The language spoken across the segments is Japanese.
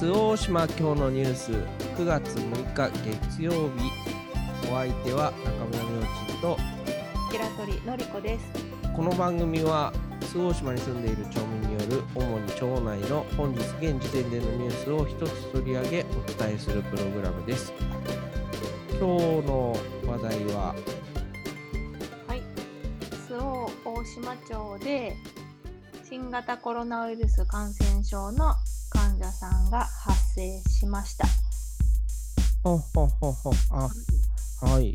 周防大島今日のニュース。9月6日月曜日。お相手は中村明珍と。平取のりこです。この番組は周防大島に住んでいる町民による主に町内の本日現時点でのニュースを一つ取り上げお伝えするプログラムです。今日の話題は？はい。周防大島町で新型コロナウイルス感染症の患者さんが発生しました。ほほほほあはい。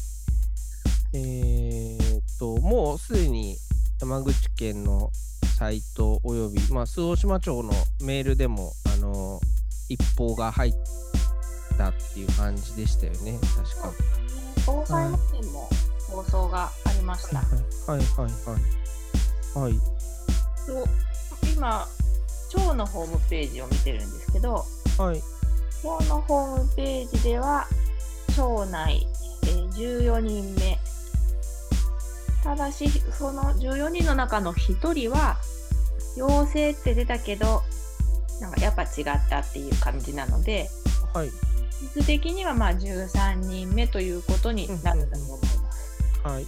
えーっと、もうすでに山口県のサイトおよび、まあ、周防大島町のメールでも、あの一報が入ったっていう感じでしたよね、確か。防災無線も放送がありました。はいはいはい。はい。と今、町のホームページを見てるんですけど、はい。町のホームページでは、町内、えー14人目。ただし、その14人の中の1人は、陽性って出たけど、なんかやっぱ違ったっていう感じなので、はい。数的にはまあ13人目ということになると思います。はい。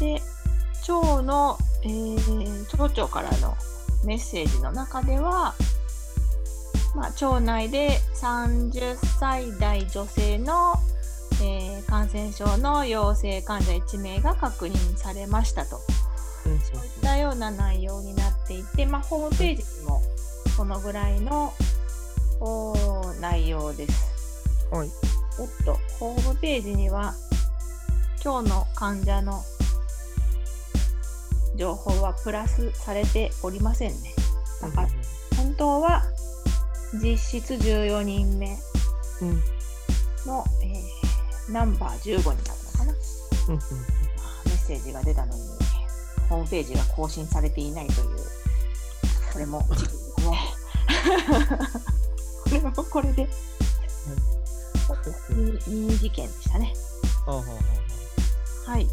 で、町の、えー町長からのメッセージの中では、まあ、町内で30歳代女性の、えー感染症の陽性患者1名が確認されましたと、うんそういったような内容になっていて、まあ、ホームページにもこのぐらいの内容です。はい。おっと、ホームページには、今日の患者の情報はプラスされておりませんね。だから、本当は実質14人目うん。の、えーナンバー15になるのかな。うん。まあメッセージが出たのに、ホームページが更新されていないという、これも事件ですね。これもこれで、ミニ事件でしたね。あはい。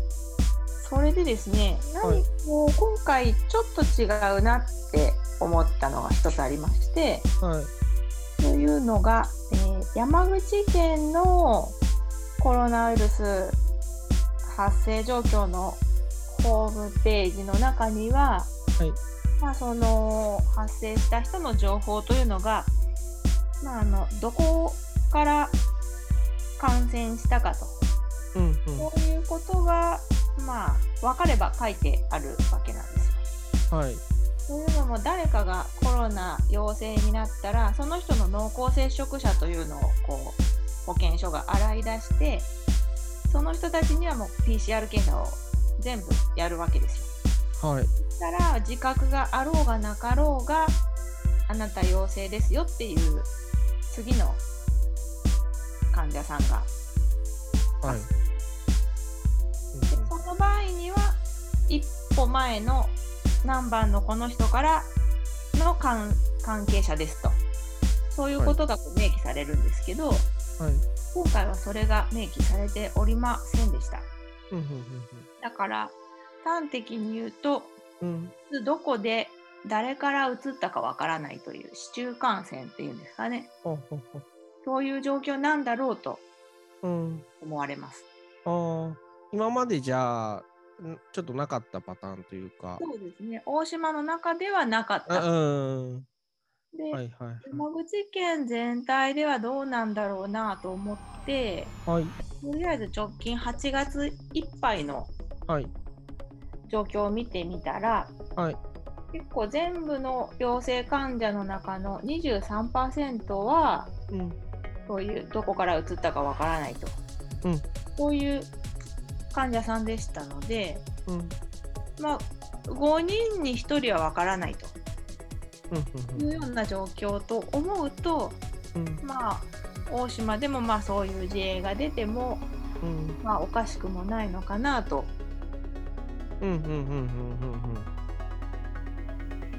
それでですね、はい何もう今回ちょっと違うなって思ったのが一つありまして、ははい。というのが、えー山口県のコロナウイルス発生状況のホームページの中には、はいまあ、その発生した人の情報というのが、まあ、あのどこから感染したかとうんうん。そういうことが、まあ、分かれば書いてあるわけなんですよ。はい。というのも誰かがコロナ陽性になったらその人の濃厚接触者というのをこう保健所が洗い出してその人たちにはもう PCR 検査を全部やるわけですよ。はい。そしたら自覚があろうがなかろうがあなた陽性ですよっていう次の患者さんがはい。でその場合には一歩前の何番のこの人からの関関係者ですとそういうことが明記されるんですけど、はい。今回はそれが明記されておりませんでしたうんうんだから端的に言うとうんうん。どこで誰から移ったかわからないという市中感染っていうんですかねほう。そういう状況なんだろうとうん。思われますああ、今までじゃあ、んちょっとなかったパターンというか。そうですね大島の中ではなかっあたうん。で、はいはい山口県全体ではどうなんだろうなと思ってはい。とりあえず直近8月いっぱいのはい。状況を見てみたらはい。結構全部の陽性患者の中の23%はうん。そういうどこから移ったかわからないと、うんそういう患者さんでしたので、うん。まあ、5人に1人はわからないうん。というような状況と思うと、うん。まあ、大島でもまあそういう事例が出ても、うん。まあ、おかしくもないのかなと。うん。うん。うん。うん。うん。うん。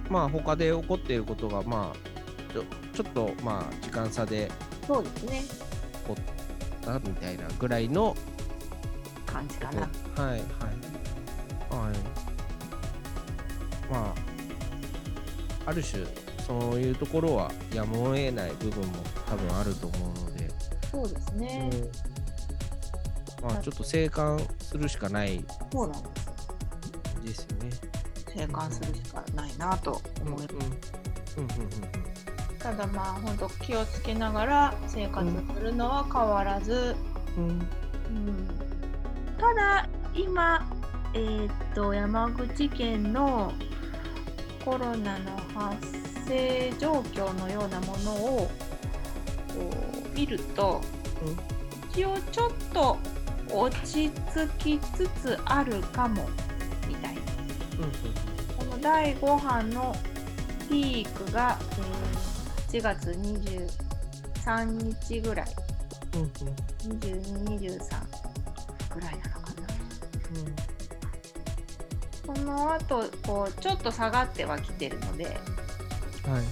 まあ、他で起こっていることが、まあ、ちょちょっと、まあ、時間差でそうですね。起こったみたいなぐらいの感じか。な。はい。はい。はい。まあ、ある種、そそういうところはやむを得ない部分も多分あると思うので、そうですね。うんまあ、ちょっと静観するしかないそうなんです。ですよね。生還するしかないなと思います。うんうんうんただまあ本当気をつけながら生活するのは変わらず、うんうんうんただ今、えーっと山口県のコロナの発生状況のようなものを見ると、一応ちょっと落ち着きつつあるかもみたいな。この第5波のピークが、えー8月23日ぐらい、うんうん。22、23ぐらいなのかな。その後こうちょっと下がってはきてるので、うんはい。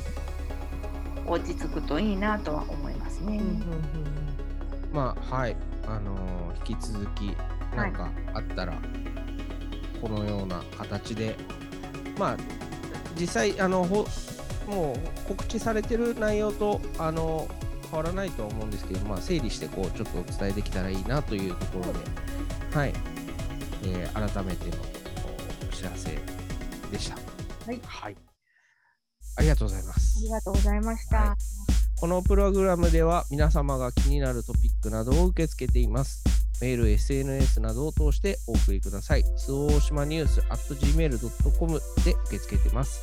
落ち着くといいなとは思いますね。まあはい。あのー引き続きなんかあったら、このような形でまあ実際あのほもう告知されてる内容とあの変わらないとは思うんですけど、まあ、整理してこうちょっとお伝えできたらいいなというところで、はいえー改めてのお知らせでした。はいはい、ありがとうございますあ。りがとうございました。はいこのプログラムでは皆様が気になるトピックなどを受け付けています。メール、SNS などを通してお送りください。周防大島ニュース at gmail.com で受け付けています。